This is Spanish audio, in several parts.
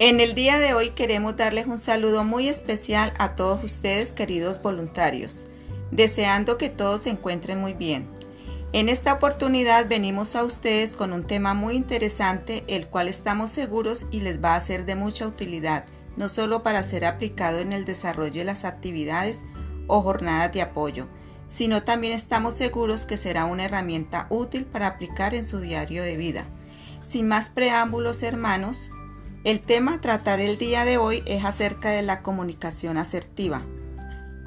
En el día de hoy queremos darles un saludo muy especial a todos ustedes, queridos voluntarios, deseando que todos se encuentren muy bien. En esta oportunidad venimos a ustedes con un tema muy interesante, el cual estamos seguros y les va a ser de mucha utilidad, no solo para ser aplicado en el desarrollo de las actividades o jornadas de apoyo, sino también estamos seguros que será una herramienta útil para aplicar en su diario de vida. Sin más preámbulos, hermanos, el tema a tratar el día de hoy es acerca de la comunicación asertiva,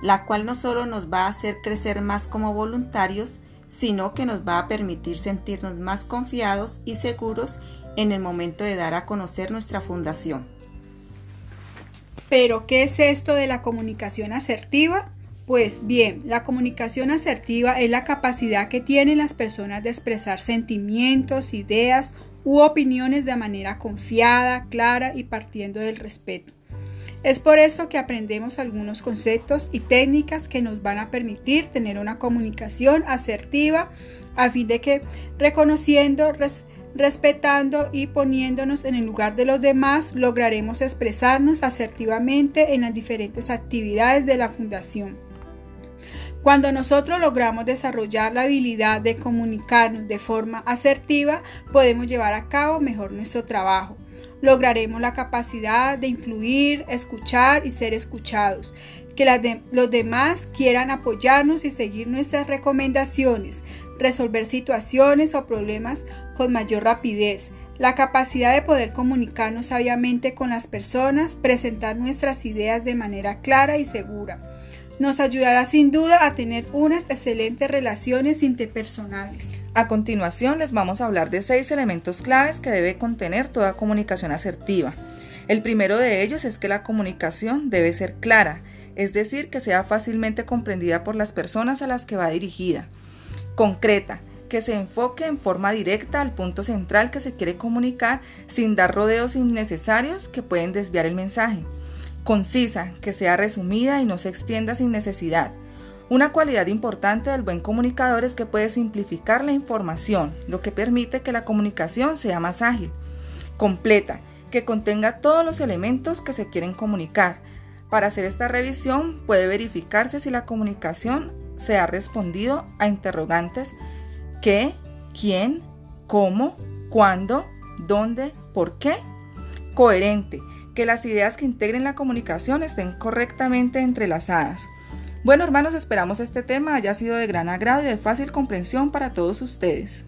la cual no solo nos va a hacer crecer más como voluntarios, sino que nos va a permitir sentirnos más confiados y seguros en el momento de dar a conocer nuestra fundación. Pero, ¿qué es esto de la comunicación asertiva? Pues bien, la comunicación asertiva es la capacidad que tienen las personas de expresar sentimientos, ideas u opiniones de manera confiada, clara y partiendo del respeto. Es por eso que aprendemos algunos conceptos y técnicas que nos van a permitir tener una comunicación asertiva a fin de que reconociendo, respetando y poniéndonos en el lugar de los demás lograremos expresarnos asertivamente en las diferentes actividades de la fundación. Cuando nosotros logramos desarrollar la habilidad de comunicarnos de forma asertiva, podemos llevar a cabo mejor nuestro trabajo. Lograremos la capacidad de influir, escuchar y ser escuchados. Que los demás quieran apoyarnos y seguir nuestras recomendaciones, resolver situaciones o problemas con mayor rapidez, la capacidad de poder comunicarnos sabiamente con las personas, presentar nuestras ideas de manera clara y segura nos ayudará sin duda a tener unas excelentes relaciones interpersonales. A continuación les vamos a hablar de seis elementos claves que debe contener toda comunicación asertiva. El primero de ellos es que la comunicación debe ser clara, es decir, que sea fácilmente comprendida por las personas a las que va dirigida. Concreta, que se enfoque en forma directa al punto central que se quiere comunicar sin dar rodeos innecesarios que pueden desviar el mensaje concisa, que sea resumida y no se extienda sin necesidad. Una cualidad importante del buen comunicador es que puede simplificar la información, lo que permite que la comunicación sea más ágil, completa, que contenga todos los elementos que se quieren comunicar. Para hacer esta revisión puede verificarse si la comunicación se ha respondido a interrogantes qué, quién, cómo, cuándo, dónde, por qué, coherente, que las ideas que integren la comunicación estén correctamente entrelazadas. Bueno hermanos, esperamos este tema haya sido de gran agrado y de fácil comprensión para todos ustedes.